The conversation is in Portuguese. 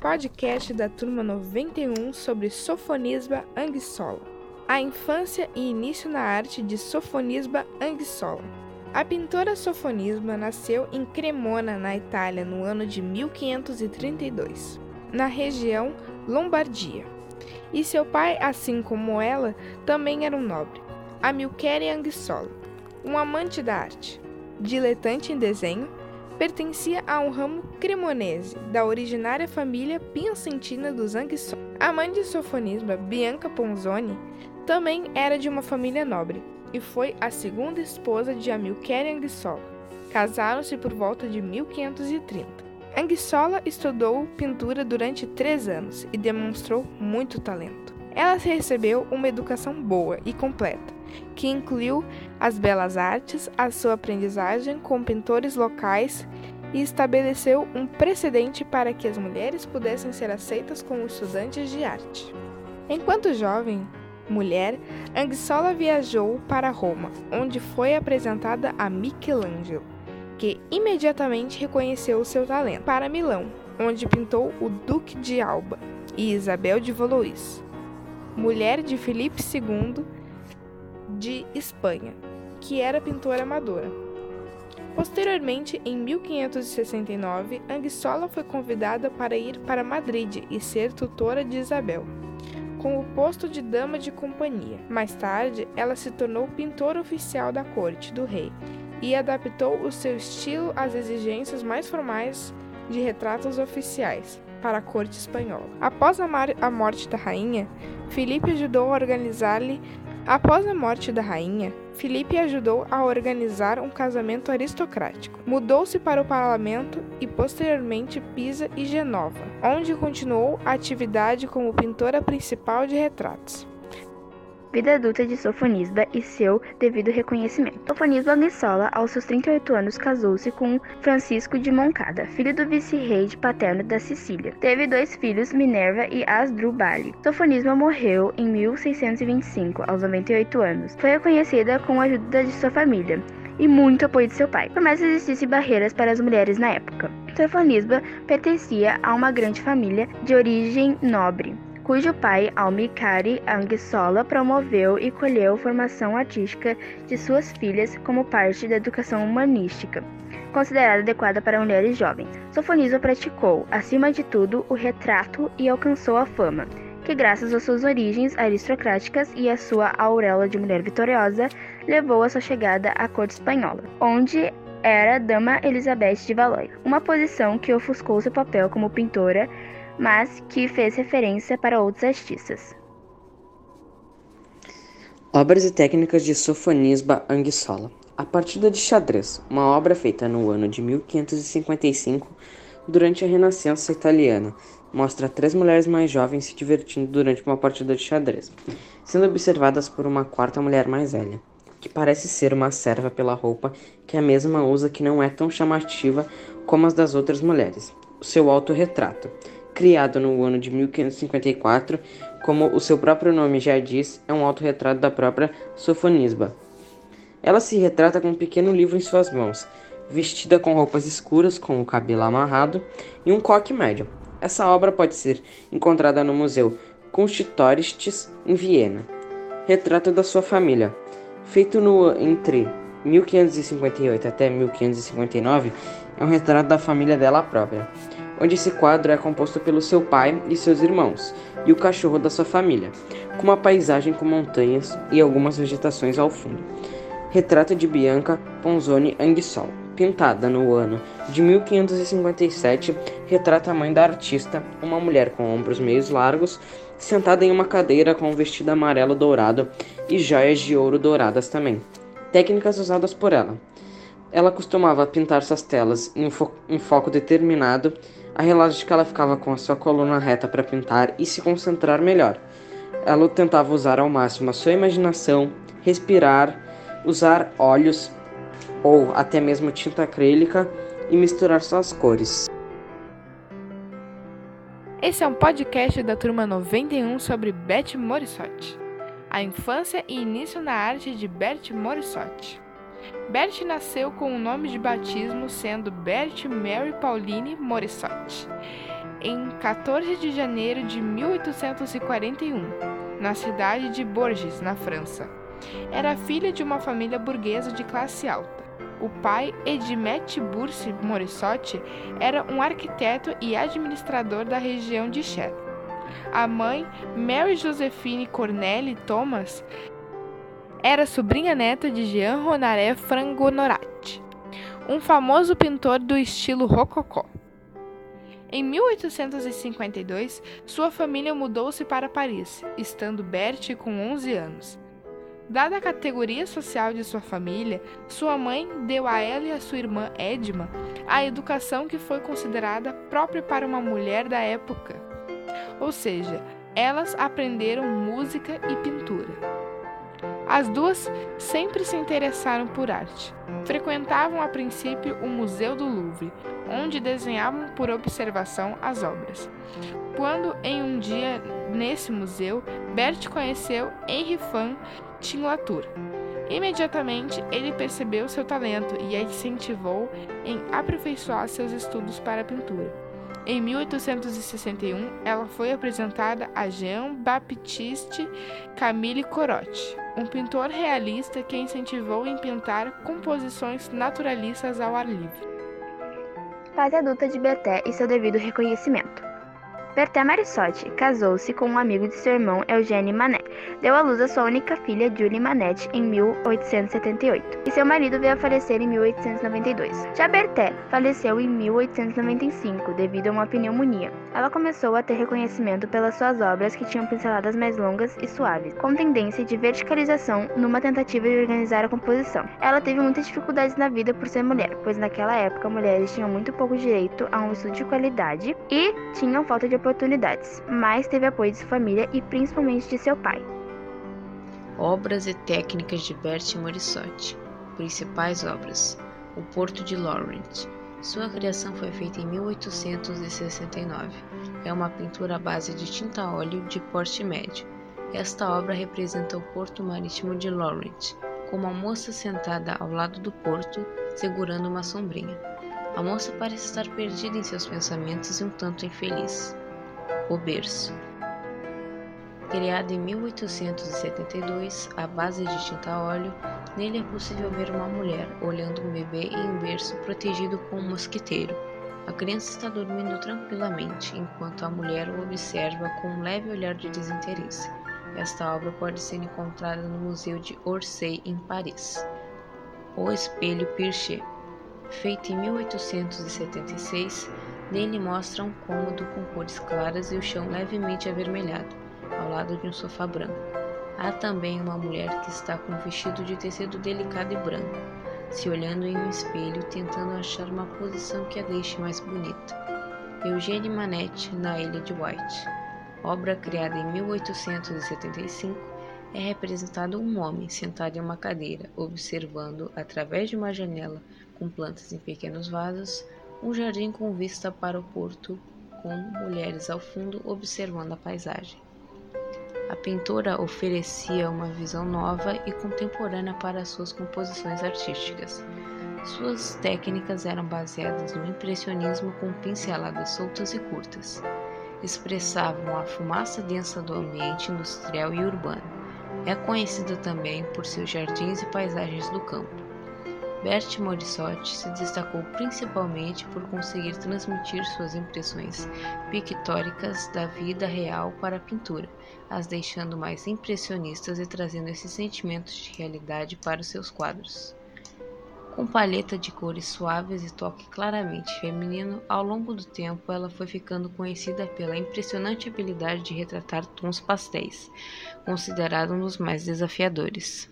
podcast da turma 91 sobre Sofonisba Anguissola. A infância e início na arte de Sofonisba Anguissola. A pintora Sofonisba nasceu em Cremona, na Itália, no ano de 1532, na região Lombardia. E seu pai, assim como ela, também era um nobre, Amilcare Anguissola, um amante da arte. Diletante em desenho, pertencia a um ramo cremonese da originária família piacentina dos Anguissola. A mãe de Sofonisba, Bianca Ponzoni, também era de uma família nobre e foi a segunda esposa de Amilcare Anguissola. Casaram-se por volta de 1530. Anguissola estudou pintura durante três anos e demonstrou muito talento. Ela recebeu uma educação boa e completa, que incluiu as belas artes, a sua aprendizagem com pintores locais e estabeleceu um precedente para que as mulheres pudessem ser aceitas como estudantes de arte. Enquanto jovem, mulher, Anguissola viajou para Roma, onde foi apresentada a Michelangelo, que imediatamente reconheceu seu talento, para Milão, onde pintou o Duque de Alba e Isabel de Valois, mulher de Filipe II de Espanha, que era pintora amadora. Posteriormente, em 1569, Anguissola foi convidada para ir para Madrid e ser tutora de Isabel com o posto de dama de companhia. Mais tarde, ela se tornou pintora oficial da corte do rei e adaptou o seu estilo às exigências mais formais de retratos oficiais para a corte espanhola. Após a, a morte da rainha, Filipe ajudou a organizar-lhe Após a morte da rainha, Filipe ajudou a organizar um casamento aristocrático. Mudou-se para o parlamento e posteriormente Pisa e Genova, onde continuou a atividade como pintora principal de retratos. Vida adulta de Sofonisba e seu devido reconhecimento. Sofonisba Anguissola, aos seus 38 anos, casou-se com Francisco de Moncada, filho do vice-rei paterno da Sicília. Teve dois filhos, Minerva e Asdrubale. Sofonisba morreu em 1625, aos 98 anos. Foi reconhecida com a ajuda de sua família e muito apoio de seu pai, por mais que existissem barreiras para as mulheres na época. Sofonisba pertencia a uma grande família de origem nobre cujo pai, Almicari Anguissola, promoveu e colheu formação artística de suas filhas como parte da educação humanística, considerada adequada para mulheres jovens. Sofonisba praticou, acima de tudo, o retrato e alcançou a fama, que graças às suas origens aristocráticas e à sua auréola de mulher vitoriosa, levou a sua chegada à corte espanhola, onde era Dama Elizabeth de Valois, uma posição que ofuscou seu papel como pintora mas que fez referência para outros artistas. Obras e técnicas de Sofonisba Anguissola. A Partida de Xadrez, uma obra feita no ano de 1555 durante a Renascença italiana, mostra três mulheres mais jovens se divertindo durante uma partida de xadrez, sendo observadas por uma quarta mulher mais velha, que parece ser uma serva pela roupa que a mesma usa que não é tão chamativa como as das outras mulheres. O seu autorretrato, criado no ano de 1554, como o seu próprio nome já diz, é um autorretrato da própria Sofonisba. Ela se retrata com um pequeno livro em suas mãos, vestida com roupas escuras, com o cabelo amarrado e um coque médio. Essa obra pode ser encontrada no Museu Kunsthistorisches em Viena. Retrato da sua família, feito no entre 1558 até 1559, é um retrato da família dela própria onde esse quadro é composto pelo seu pai e seus irmãos, e o cachorro da sua família, com uma paisagem com montanhas e algumas vegetações ao fundo. Retrato de Bianca Ponzoni Anguissol, pintada no ano de 1557, retrata a mãe da artista, uma mulher com ombros meio largos, sentada em uma cadeira com um vestido amarelo dourado e joias de ouro douradas também. Técnicas usadas por ela. Ela costumava pintar suas telas em, fo em foco determinado a relógio de que ela ficava com a sua coluna reta para pintar e se concentrar melhor. Ela tentava usar ao máximo a sua imaginação, respirar, usar óleos ou até mesmo tinta acrílica e misturar suas cores. Esse é um podcast da turma 91 sobre Beth Morissotti. A infância e início na arte de Bert Morissotti. Bert nasceu com o nome de batismo sendo Bert Mary Pauline Morissotti. em 14 de janeiro de 1841, na cidade de Bourges, na França. Era filha de uma família burguesa de classe alta. O pai, Edmete Bourse Morissotti, era um arquiteto e administrador da região de Cher. A mãe, Mary Josephine Corneli Thomas, era sobrinha neta de Jean Ronaré Frangonorati, um famoso pintor do estilo rococó. Em 1852, sua família mudou-se para Paris, estando Bertie com 11 anos. Dada a categoria social de sua família, sua mãe deu a ela e a sua irmã Edma a educação que foi considerada própria para uma mulher da época. Ou seja, elas aprenderam música e pintura. As duas sempre se interessaram por arte. Frequentavam a princípio o Museu do Louvre, onde desenhavam por observação as obras. Quando, em um dia nesse museu, Bert conheceu Henri Van Tim Latour. Imediatamente ele percebeu seu talento e a incentivou em aperfeiçoar seus estudos para a pintura. Em 1861, ela foi apresentada a Jean-Baptiste Camille Corot, um pintor realista que incentivou em pintar composições naturalistas ao ar livre. Fase adulta de Beté e seu devido reconhecimento. Bertha Marissotti casou-se com um amigo de seu irmão Eugênio Manet. Deu à luz a sua única filha, Julie Manette, em 1878, e seu marido veio a falecer em 1892. Já Bertha faleceu em 1895 devido a uma pneumonia. Ela começou a ter reconhecimento pelas suas obras que tinham pinceladas mais longas e suaves, com tendência de verticalização numa tentativa de organizar a composição. Ela teve muitas dificuldades na vida por ser mulher, pois naquela época mulheres tinham muito pouco direito a um estudo de qualidade e tinham falta de oportunidades, mas teve apoio de sua família e principalmente de seu pai. Obras e técnicas de Bert Morissotti. Principais obras: O Porto de Laurent. Sua criação foi feita em 1869. É uma pintura à base de tinta óleo de porte médio. Esta obra representa o porto marítimo de Laurent, com uma moça sentada ao lado do porto, segurando uma sombrinha. A moça parece estar perdida em seus pensamentos e um tanto infeliz. O Berço. Criado em 1872, à base de tinta óleo, nele é possível ver uma mulher olhando um bebê em um berço protegido com um mosquiteiro. A criança está dormindo tranquilamente, enquanto a mulher o observa com um leve olhar de desinteresse. Esta obra pode ser encontrada no Museu de Orsay, em Paris. O Espelho Pircher. Feito em 1876, Nele mostra um cômodo com cores claras e o chão levemente avermelhado, ao lado de um sofá branco. Há também uma mulher que está com um vestido de tecido delicado e branco, se olhando em um espelho tentando achar uma posição que a deixe mais bonita. Eugênie Manette na Ilha de White. Obra criada em 1875, é representado um homem sentado em uma cadeira, observando, através de uma janela com plantas em pequenos vasos, um jardim com vista para o porto, com mulheres ao fundo observando a paisagem. A pintora oferecia uma visão nova e contemporânea para suas composições artísticas. Suas técnicas eram baseadas no impressionismo com pinceladas soltas e curtas. Expressavam a fumaça densa do ambiente industrial e urbano. É conhecida também por seus jardins e paisagens do campo. Bert Morissotti se destacou principalmente por conseguir transmitir suas impressões pictóricas da vida real para a pintura, as deixando mais impressionistas e trazendo esses sentimentos de realidade para os seus quadros. Com paleta de cores suaves e toque claramente feminino, ao longo do tempo ela foi ficando conhecida pela impressionante habilidade de retratar tons pastéis, considerado um dos mais desafiadores.